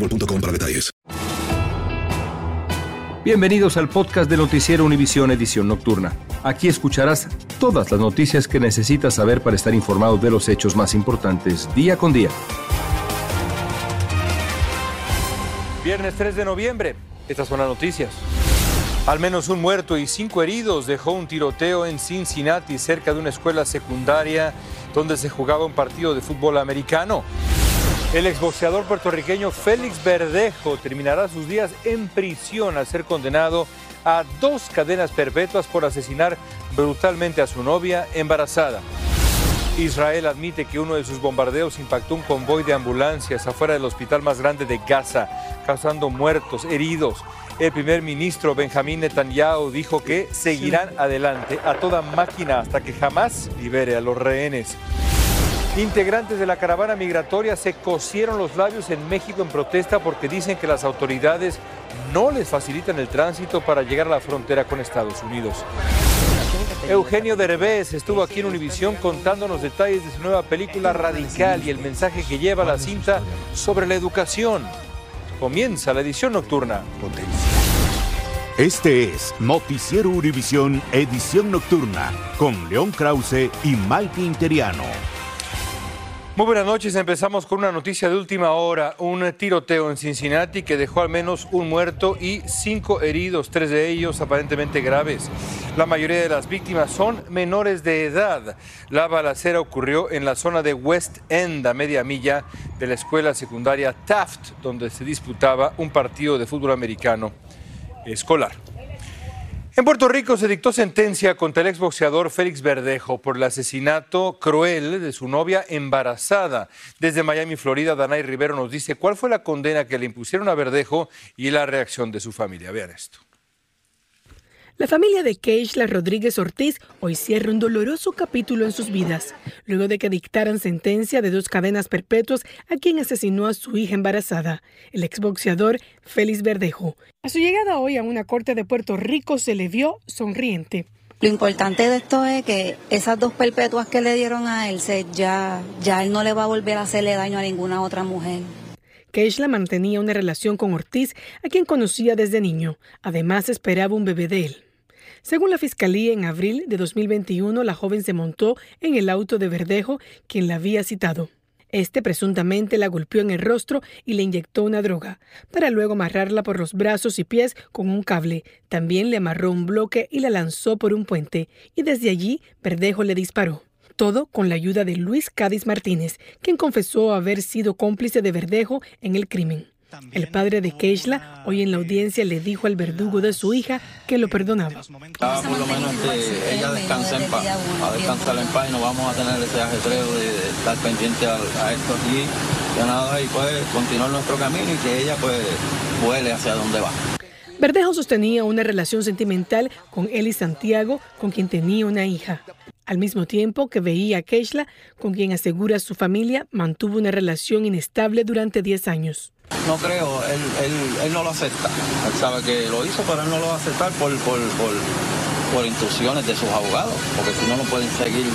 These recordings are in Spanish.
boostmobile.com para detalles. Bienvenidos al podcast de Noticiero Univisión Edición Nocturna. Aquí escucharás todas las noticias que necesitas saber para estar informado de los hechos más importantes día con día. Viernes 3 de noviembre. Estas son las noticias. Al menos un muerto y cinco heridos dejó un tiroteo en Cincinnati cerca de una escuela secundaria donde se jugaba un partido de fútbol americano. El exboxeador puertorriqueño Félix Verdejo terminará sus días en prisión al ser condenado a dos cadenas perpetuas por asesinar brutalmente a su novia embarazada. Israel admite que uno de sus bombardeos impactó un convoy de ambulancias afuera del hospital más grande de Gaza, causando muertos, heridos. El primer ministro Benjamín Netanyahu dijo que seguirán adelante a toda máquina hasta que jamás libere a los rehenes. Integrantes de la caravana migratoria se cosieron los labios en México en protesta porque dicen que las autoridades no les facilitan el tránsito para llegar a la frontera con Estados Unidos. Eugenio Derbez estuvo aquí en Univisión contándonos detalles de su nueva película Radical y el mensaje que lleva la cinta sobre la educación. Comienza la edición nocturna. Este es Noticiero Univisión Edición Nocturna con León Krause y Mike Interiano. Muy buenas noches, empezamos con una noticia de última hora, un tiroteo en Cincinnati que dejó al menos un muerto y cinco heridos, tres de ellos aparentemente graves. La mayoría de las víctimas son menores de edad. La balacera ocurrió en la zona de West End, a media milla de la escuela secundaria Taft, donde se disputaba un partido de fútbol americano escolar. En Puerto Rico se dictó sentencia contra el exboxeador Félix Verdejo por el asesinato cruel de su novia embarazada. Desde Miami, Florida, Danay Rivero nos dice cuál fue la condena que le impusieron a Verdejo y la reacción de su familia. Vean esto. La familia de Keishla Rodríguez Ortiz hoy cierra un doloroso capítulo en sus vidas, luego de que dictaran sentencia de dos cadenas perpetuas a quien asesinó a su hija embarazada, el exboxeador Félix Verdejo. A su llegada hoy a una corte de Puerto Rico se le vio sonriente. Lo importante de esto es que esas dos perpetuas que le dieron a él, se, ya, ya él no le va a volver a hacerle daño a ninguna otra mujer. Keishla mantenía una relación con Ortiz, a quien conocía desde niño. Además, esperaba un bebé de él. Según la Fiscalía, en abril de 2021, la joven se montó en el auto de Verdejo, quien la había citado. Este presuntamente la golpeó en el rostro y le inyectó una droga, para luego amarrarla por los brazos y pies con un cable. También le amarró un bloque y la lanzó por un puente, y desde allí Verdejo le disparó. Todo con la ayuda de Luis Cádiz Martínez, quien confesó haber sido cómplice de Verdejo en el crimen. El padre de Keishla hoy en la audiencia le dijo al verdugo de su hija que lo perdonaba. Ah, por lo menos que ella descanse en paz, a descansar en paz y no vamos a tener ese ajetreo de estar pendiente a, esto aquí, que nada, y pues continuar nuestro camino y que ella pues vuele hacia donde va. Verdejo sostenía una relación sentimental con Eli Santiago, con quien tenía una hija. Al mismo tiempo que veía a Keishla, con quien asegura su familia mantuvo una relación inestable durante 10 años. No creo, él, él, no lo acepta. Él sabe que lo hizo, pero él no lo va a aceptar por, por, por, por instrucciones de sus abogados, porque si no, no pueden seguir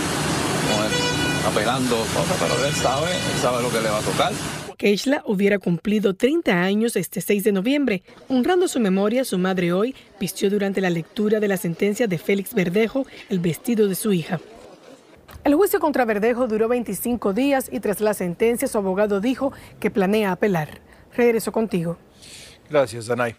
apelando cosas, pero él sabe, él sabe lo que le va a tocar. Keishla hubiera cumplido 30 años este 6 de noviembre. Honrando su memoria, su madre hoy vistió durante la lectura de la sentencia de Félix Verdejo el vestido de su hija. El juicio contra Verdejo duró 25 días y tras la sentencia su abogado dijo que planea apelar. Regreso contigo. Gracias, Danay.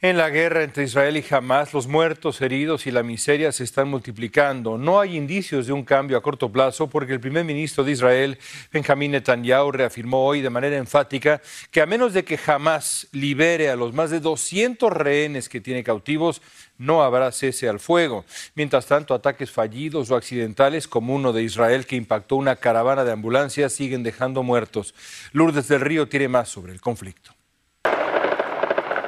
En la guerra entre Israel y Hamas, los muertos, heridos y la miseria se están multiplicando. No hay indicios de un cambio a corto plazo porque el primer ministro de Israel, Benjamín Netanyahu, reafirmó hoy de manera enfática que a menos de que Hamas libere a los más de 200 rehenes que tiene cautivos, no habrá cese al fuego. Mientras tanto, ataques fallidos o accidentales, como uno de Israel que impactó una caravana de ambulancias, siguen dejando muertos. Lourdes del Río tiene más sobre el conflicto.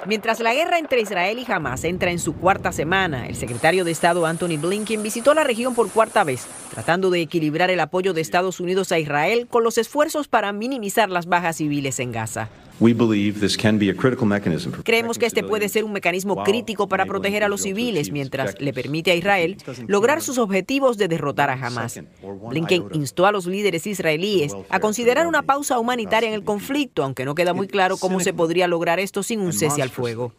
Mientras la guerra entre Israel y Hamas entra en su cuarta semana, el secretario de Estado Anthony Blinken visitó la región por cuarta vez, tratando de equilibrar el apoyo de Estados Unidos a Israel con los esfuerzos para minimizar las bajas civiles en Gaza. Creemos que este puede ser un mecanismo crítico para proteger a los civiles mientras le permite a Israel lograr sus objetivos de derrotar a Hamas. Blinken instó a los líderes israelíes a considerar una pausa humanitaria en el conflicto, aunque no queda muy claro cómo se podría lograr esto sin un cese al fuego.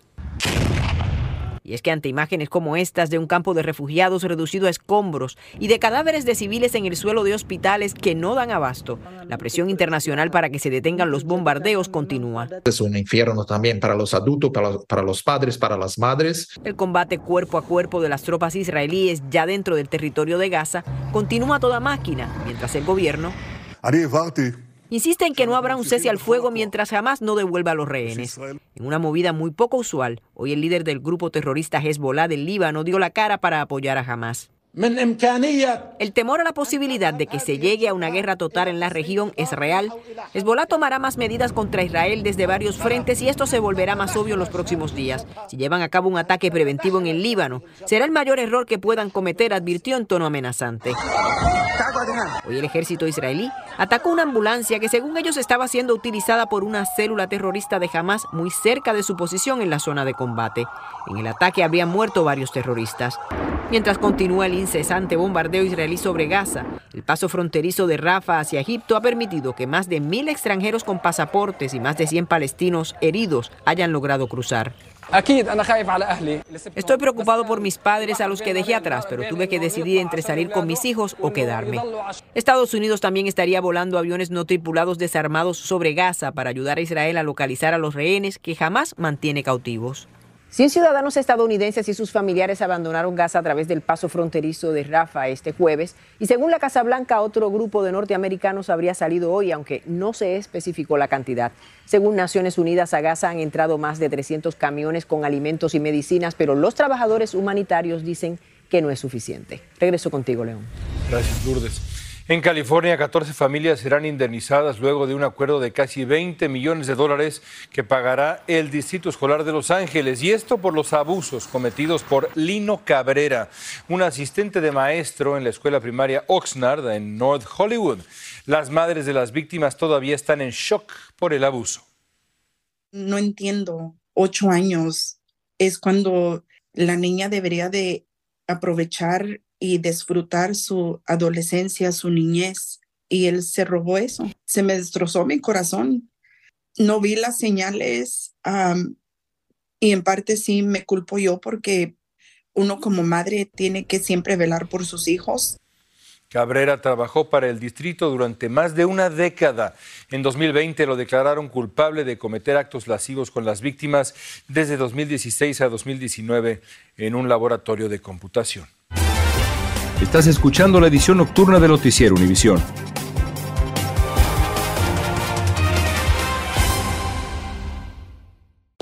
Y es que ante imágenes como estas de un campo de refugiados reducido a escombros y de cadáveres de civiles en el suelo de hospitales que no dan abasto, la presión internacional para que se detengan los bombardeos continúa. Es un infierno también para los adultos, para, para los padres, para las madres. El combate cuerpo a cuerpo de las tropas israelíes ya dentro del territorio de Gaza continúa a toda máquina, mientras el gobierno insiste en que no habrá un cese al fuego mientras jamás no devuelva a los rehenes. En una movida muy poco usual, hoy el líder del grupo terrorista Hezbollah del Líbano dio la cara para apoyar a Hamas. El temor a la posibilidad de que se llegue a una guerra total en la región es real. Hezbollah tomará más medidas contra Israel desde varios frentes y esto se volverá más obvio en los próximos días. Si llevan a cabo un ataque preventivo en el Líbano, será el mayor error que puedan cometer, advirtió en tono amenazante. Hoy el ejército israelí atacó una ambulancia que según ellos estaba siendo utilizada por una célula terrorista de Hamas muy cerca de su posición en la zona de combate. En el ataque habrían muerto varios terroristas. Mientras continúa el incesante bombardeo israelí sobre Gaza, el paso fronterizo de Rafa hacia Egipto ha permitido que más de mil extranjeros con pasaportes y más de 100 palestinos heridos hayan logrado cruzar. Estoy preocupado por mis padres a los que dejé atrás, pero tuve que decidir entre salir con mis hijos o quedarme. Estados Unidos también estaría volando aviones no tripulados desarmados sobre Gaza para ayudar a Israel a localizar a los rehenes que jamás mantiene cautivos. 100 ciudadanos estadounidenses y sus familiares abandonaron Gaza a través del paso fronterizo de Rafa este jueves y según la Casa Blanca otro grupo de norteamericanos habría salido hoy, aunque no se especificó la cantidad. Según Naciones Unidas, a Gaza han entrado más de 300 camiones con alimentos y medicinas, pero los trabajadores humanitarios dicen que no es suficiente. Regreso contigo, León. Gracias, Lourdes. En California, 14 familias serán indemnizadas luego de un acuerdo de casi 20 millones de dólares que pagará el Distrito Escolar de Los Ángeles. Y esto por los abusos cometidos por Lino Cabrera, un asistente de maestro en la escuela primaria Oxnard en North Hollywood. Las madres de las víctimas todavía están en shock por el abuso. No entiendo. Ocho años es cuando la niña debería de aprovechar y disfrutar su adolescencia, su niñez. Y él se robó eso. Se me destrozó mi corazón. No vi las señales y en parte sí me culpo yo porque uno como madre tiene que siempre velar por sus hijos. Cabrera trabajó para el distrito durante más de una década. En 2020 lo declararon culpable de cometer actos lascivos con las víctimas desde 2016 a 2019 en un laboratorio de computación. Estás escuchando la edición nocturna de Noticiero Univisión.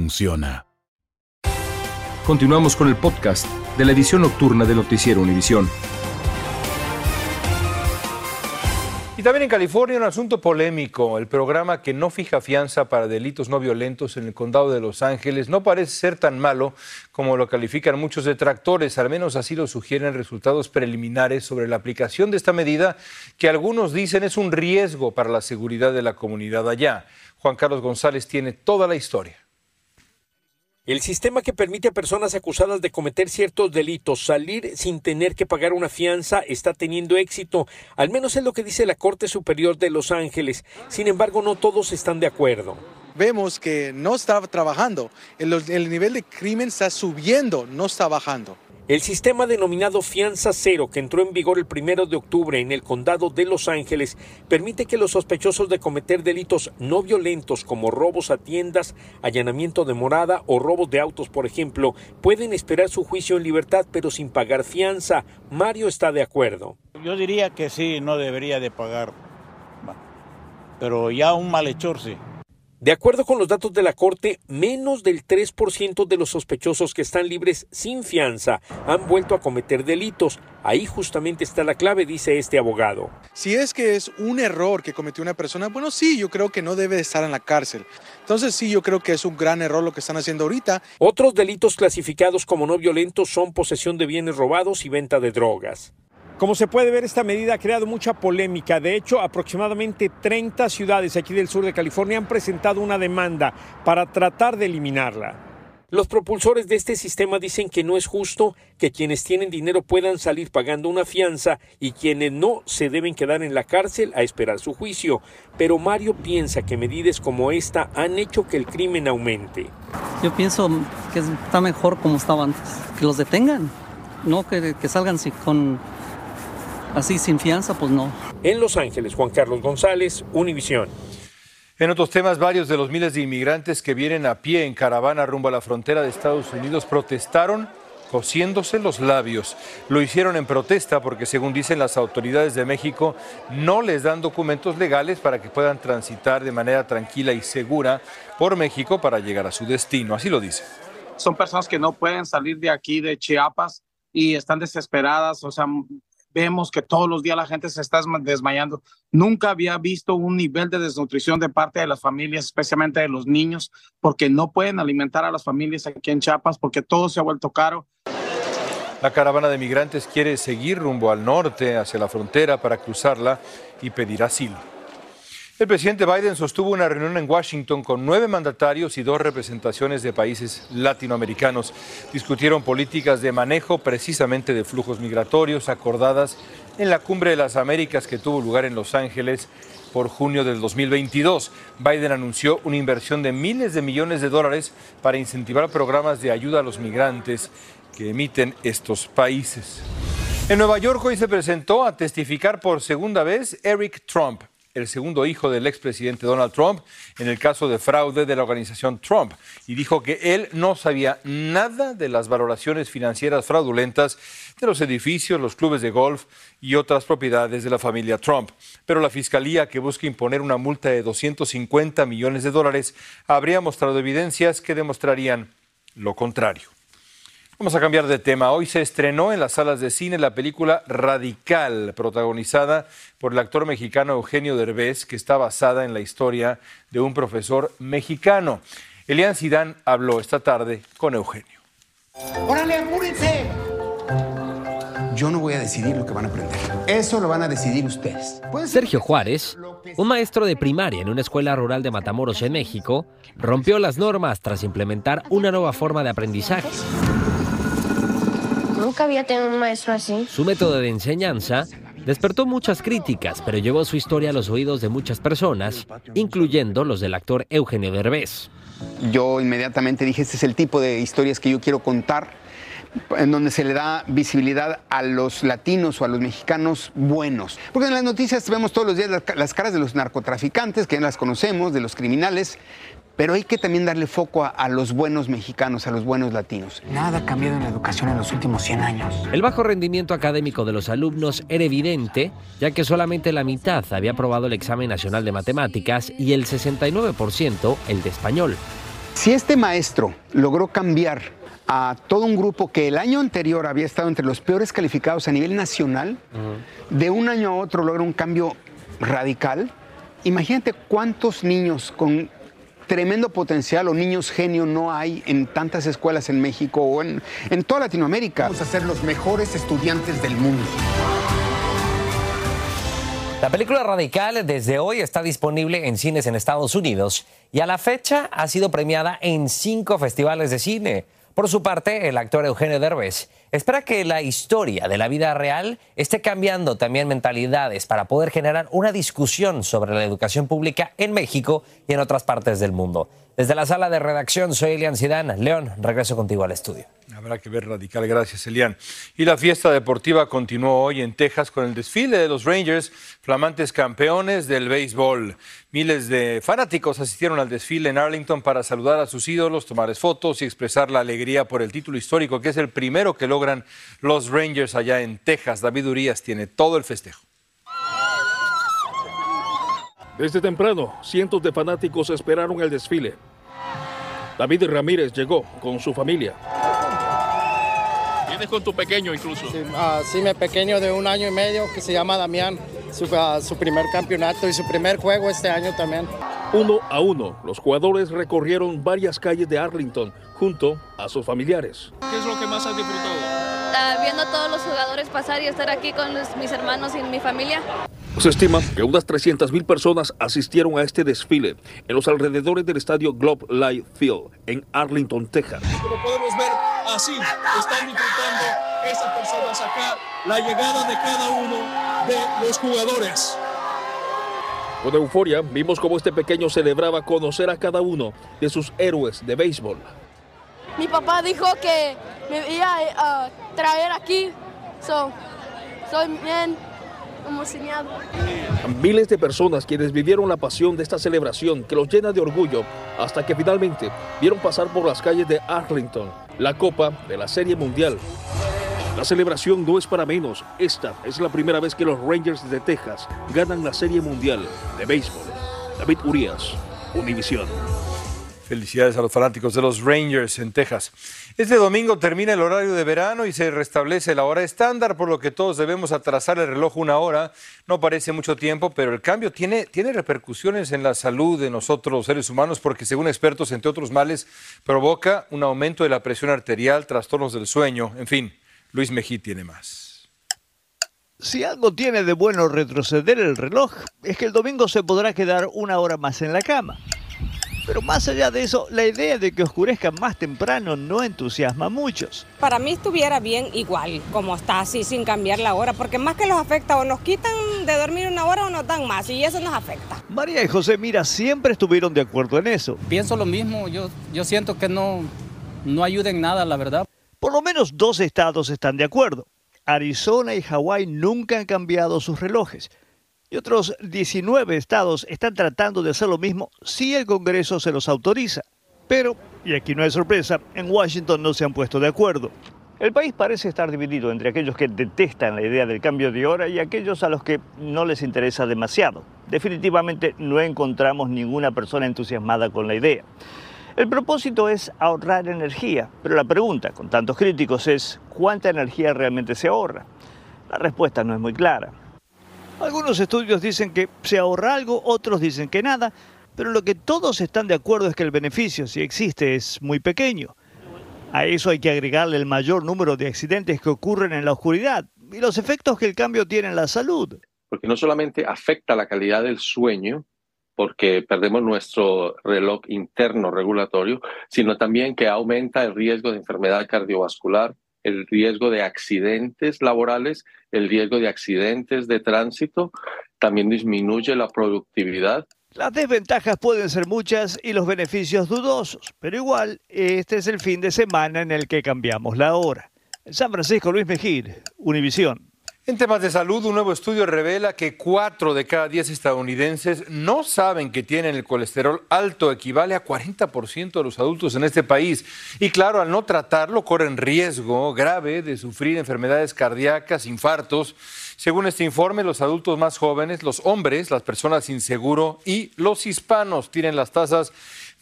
funciona. Continuamos con el podcast de la edición nocturna de Noticiero Univisión. Y también en California un asunto polémico. El programa que no fija fianza para delitos no violentos en el condado de Los Ángeles no parece ser tan malo como lo califican muchos detractores. Al menos así lo sugieren resultados preliminares sobre la aplicación de esta medida que algunos dicen es un riesgo para la seguridad de la comunidad allá. Juan Carlos González tiene toda la historia. El sistema que permite a personas acusadas de cometer ciertos delitos salir sin tener que pagar una fianza está teniendo éxito, al menos es lo que dice la Corte Superior de Los Ángeles. Sin embargo, no todos están de acuerdo. Vemos que no está trabajando, el, el nivel de crimen está subiendo, no está bajando. El sistema denominado Fianza Cero, que entró en vigor el primero de octubre en el condado de Los Ángeles, permite que los sospechosos de cometer delitos no violentos como robos a tiendas, allanamiento de morada o robos de autos, por ejemplo, pueden esperar su juicio en libertad pero sin pagar fianza. Mario está de acuerdo. Yo diría que sí, no debería de pagar, pero ya un malhechor sí. De acuerdo con los datos de la Corte, menos del 3% de los sospechosos que están libres sin fianza han vuelto a cometer delitos. Ahí justamente está la clave, dice este abogado. Si es que es un error que cometió una persona, bueno, sí, yo creo que no debe estar en la cárcel. Entonces sí, yo creo que es un gran error lo que están haciendo ahorita. Otros delitos clasificados como no violentos son posesión de bienes robados y venta de drogas. Como se puede ver, esta medida ha creado mucha polémica. De hecho, aproximadamente 30 ciudades aquí del sur de California han presentado una demanda para tratar de eliminarla. Los propulsores de este sistema dicen que no es justo que quienes tienen dinero puedan salir pagando una fianza y quienes no se deben quedar en la cárcel a esperar su juicio. Pero Mario piensa que medidas como esta han hecho que el crimen aumente. Yo pienso que está mejor como estaba antes, que los detengan, no que, que salgan con Así sin fianza, pues no. En Los Ángeles, Juan Carlos González, Univisión. En otros temas, varios de los miles de inmigrantes que vienen a pie en caravana rumbo a la frontera de Estados Unidos protestaron cosiéndose los labios. Lo hicieron en protesta porque, según dicen las autoridades de México, no les dan documentos legales para que puedan transitar de manera tranquila y segura por México para llegar a su destino. Así lo dice. Son personas que no pueden salir de aquí, de Chiapas, y están desesperadas, o sea, vemos que todos los días la gente se está desmayando. Nunca había visto un nivel de desnutrición de parte de las familias, especialmente de los niños, porque no pueden alimentar a las familias aquí en Chiapas porque todo se ha vuelto caro. La caravana de migrantes quiere seguir rumbo al norte, hacia la frontera, para cruzarla y pedir asilo. El presidente Biden sostuvo una reunión en Washington con nueve mandatarios y dos representaciones de países latinoamericanos. Discutieron políticas de manejo precisamente de flujos migratorios acordadas en la Cumbre de las Américas que tuvo lugar en Los Ángeles por junio del 2022. Biden anunció una inversión de miles de millones de dólares para incentivar programas de ayuda a los migrantes que emiten estos países. En Nueva York hoy se presentó a testificar por segunda vez Eric Trump el segundo hijo del expresidente Donald Trump, en el caso de fraude de la organización Trump, y dijo que él no sabía nada de las valoraciones financieras fraudulentas de los edificios, los clubes de golf y otras propiedades de la familia Trump. Pero la fiscalía, que busca imponer una multa de 250 millones de dólares, habría mostrado evidencias que demostrarían lo contrario. Vamos a cambiar de tema. Hoy se estrenó en las salas de cine la película Radical, protagonizada por el actor mexicano Eugenio Derbez, que está basada en la historia de un profesor mexicano. Elian Sidán habló esta tarde con Eugenio. ¡Órale, apúrense! Yo no voy a decidir lo que van a aprender. Eso lo van a decidir ustedes. Sergio Juárez, un maestro de primaria en una escuela rural de Matamoros en México, rompió las normas tras implementar una nueva forma de aprendizaje. Nunca había tenido un maestro así. Su método de enseñanza despertó muchas críticas, pero llevó su historia a los oídos de muchas personas, incluyendo los del actor Eugenio Derbez. Yo inmediatamente dije, este es el tipo de historias que yo quiero contar, en donde se le da visibilidad a los latinos o a los mexicanos buenos. Porque en las noticias vemos todos los días las caras de los narcotraficantes, que ya las conocemos, de los criminales, pero hay que también darle foco a, los buenos mexicanos, a los buenos latinos. Nada ha cambiado en la educación en los últimos 100 años. El bajo rendimiento académico de los alumnos era evidente, ya que solamente la mitad había aprobado el examen nacional de matemáticas y el 69% el de español. Si este maestro logró cambiar a todo un grupo que el año anterior había estado entre los peores calificados a nivel nacional, de un año a otro logra un cambio radical, imagínate cuántos niños con tremendo potencial o niños genio no hay en tantas escuelas en México o en, en toda Latinoamérica. Vamos a ser los mejores estudiantes del mundo. La película Radical desde hoy está disponible en cines en Estados Unidos y a la fecha ha sido premiada en cinco festivales de cine. Por su parte, el actor Eugenio Derbez espera que la historia de la vida real esté cambiando también mentalidades para poder generar una discusión sobre la educación pública en México y en otras partes del mundo. Desde la sala de redacción, soy Elian Sidán. León, regreso contigo al estudio. Habrá que ver radical, gracias Elian. Y la fiesta deportiva continuó hoy en Texas con el desfile de los Rangers, flamantes campeones del béisbol. Miles de fanáticos asistieron al desfile en Arlington para saludar a sus ídolos, tomar fotos y expresar la alegría por el título histórico, que es el primero que logran los Rangers allá en Texas. David Urias tiene todo el festejo. Desde temprano, cientos de fanáticos esperaron el desfile. David Ramírez llegó con su familia. Vienes con tu pequeño incluso. Sí, ah, mi pequeño de un año y medio que se llama Damián. Su, ah, su primer campeonato y su primer juego este año también. Uno a uno, los jugadores recorrieron varias calles de Arlington junto a sus familiares. ¿Qué es lo que más has disfrutado? Uh, viendo a todos los jugadores pasar y estar aquí con mis hermanos y mi familia. Se estima que unas 300.000 personas asistieron a este desfile en los alrededores del estadio Globe Life Field en Arlington, Texas. Como podemos ver, así están disfrutando esas personas acá la llegada de cada uno de los jugadores. Con euforia vimos cómo este pequeño celebraba conocer a cada uno de sus héroes de béisbol. Mi papá dijo que me iba a traer aquí, so, soy bien emocionado. Miles de personas quienes vivieron la pasión de esta celebración que los llena de orgullo hasta que finalmente vieron pasar por las calles de Arlington la copa de la Serie Mundial. La celebración no es para menos. Esta es la primera vez que los Rangers de Texas ganan la Serie Mundial de Béisbol. David Urias, Univisión. Felicidades a los fanáticos de los Rangers en Texas. Este domingo termina el horario de verano y se restablece la hora estándar, por lo que todos debemos atrasar el reloj una hora. No parece mucho tiempo, pero el cambio tiene, tiene repercusiones en la salud de nosotros los seres humanos porque según expertos, entre otros males, provoca un aumento de la presión arterial, trastornos del sueño, en fin. Luis Mejí tiene más. Si algo tiene de bueno retroceder el reloj, es que el domingo se podrá quedar una hora más en la cama. Pero más allá de eso, la idea de que oscurezca más temprano no entusiasma a muchos. Para mí estuviera bien igual, como está así, sin cambiar la hora, porque más que los afecta o nos quitan de dormir una hora o nos dan más, y eso nos afecta. María y José Mira siempre estuvieron de acuerdo en eso. Pienso lo mismo, yo, yo siento que no, no ayuda en nada, la verdad. Por lo menos dos estados están de acuerdo. Arizona y Hawái nunca han cambiado sus relojes. Y otros 19 estados están tratando de hacer lo mismo si el Congreso se los autoriza. Pero, y aquí no hay sorpresa, en Washington no se han puesto de acuerdo. El país parece estar dividido entre aquellos que detestan la idea del cambio de hora y aquellos a los que no les interesa demasiado. Definitivamente no encontramos ninguna persona entusiasmada con la idea. El propósito es ahorrar energía, pero la pregunta con tantos críticos es ¿cuánta energía realmente se ahorra? La respuesta no es muy clara. Algunos estudios dicen que se ahorra algo, otros dicen que nada, pero lo que todos están de acuerdo es que el beneficio, si existe, es muy pequeño. A eso hay que agregarle el mayor número de accidentes que ocurren en la oscuridad y los efectos que el cambio tiene en la salud. Porque no solamente afecta la calidad del sueño, porque perdemos nuestro reloj interno regulatorio, sino también que aumenta el riesgo de enfermedad cardiovascular, el riesgo de accidentes laborales, el riesgo de accidentes de tránsito, también disminuye la productividad las desventajas pueden ser muchas y los beneficios dudosos, pero igual este es el fin de semana en el que cambiamos la hora. San Francisco, Luis Mejir, Univisión. En temas de salud, un nuevo estudio revela que cuatro de cada diez estadounidenses no saben que tienen el colesterol alto, equivale a 40% de los adultos en este país. Y claro, al no tratarlo, corren riesgo grave de sufrir enfermedades cardíacas, infartos según este informe, los adultos más jóvenes, los hombres, las personas sin seguro y los hispanos tienen las tasas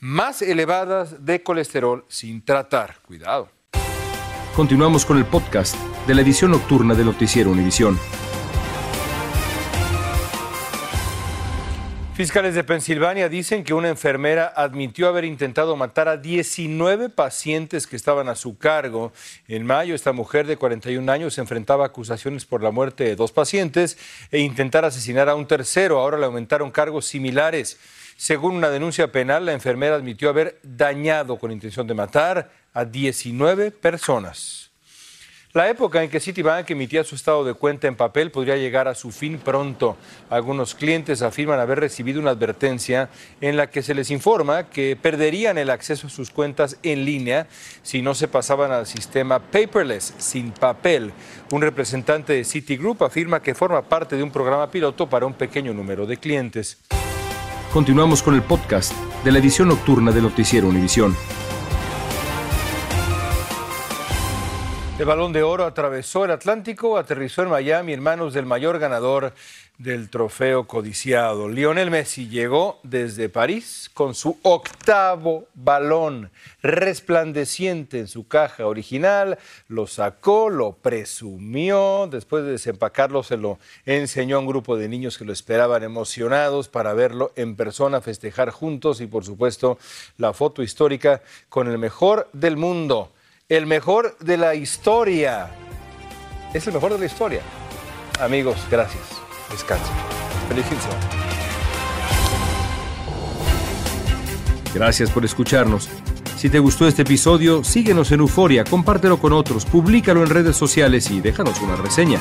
más elevadas de colesterol sin tratar. Cuidado. Continuamos con el podcast de la edición nocturna de Noticiero Univisión. Fiscales de Pensilvania dicen que una enfermera admitió haber intentado matar a 19 pacientes que estaban a su cargo. En mayo, esta mujer de 41 años enfrentaba acusaciones por la muerte de dos pacientes e intentar asesinar a un tercero. Ahora le aumentaron cargos similares. Según una denuncia penal, la enfermera admitió haber dañado con intención de matar a 19 personas. La época en que Citibank emitía su estado de cuenta en papel podría llegar a su fin pronto. Algunos clientes afirman haber recibido una advertencia en la que se les informa que perderían el acceso a sus cuentas en línea si no se pasaban al sistema paperless, sin papel. Un representante de Citigroup afirma que forma parte de un programa piloto para un pequeño número de clientes. Continuamos con el podcast de la edición nocturna de Noticiero Univisión. El balón de oro atravesó el Atlántico, aterrizó en Miami en manos del mayor ganador del trofeo codiciado. Lionel Messi llegó desde París con su octavo balón resplandeciente en su caja original, lo sacó, lo presumió, después de desempacarlo se lo enseñó a un grupo de niños que lo esperaban emocionados para verlo en persona, festejar juntos y por supuesto la foto histórica con el mejor del mundo el mejor de la historia. Es el mejor de la historia. Amigos, gracias. Descansen. Feliz. Gracias por escucharnos. Si te gustó este episodio, síguenos en Euforia, compártelo con otros, públicalo en redes sociales y déjanos una reseña.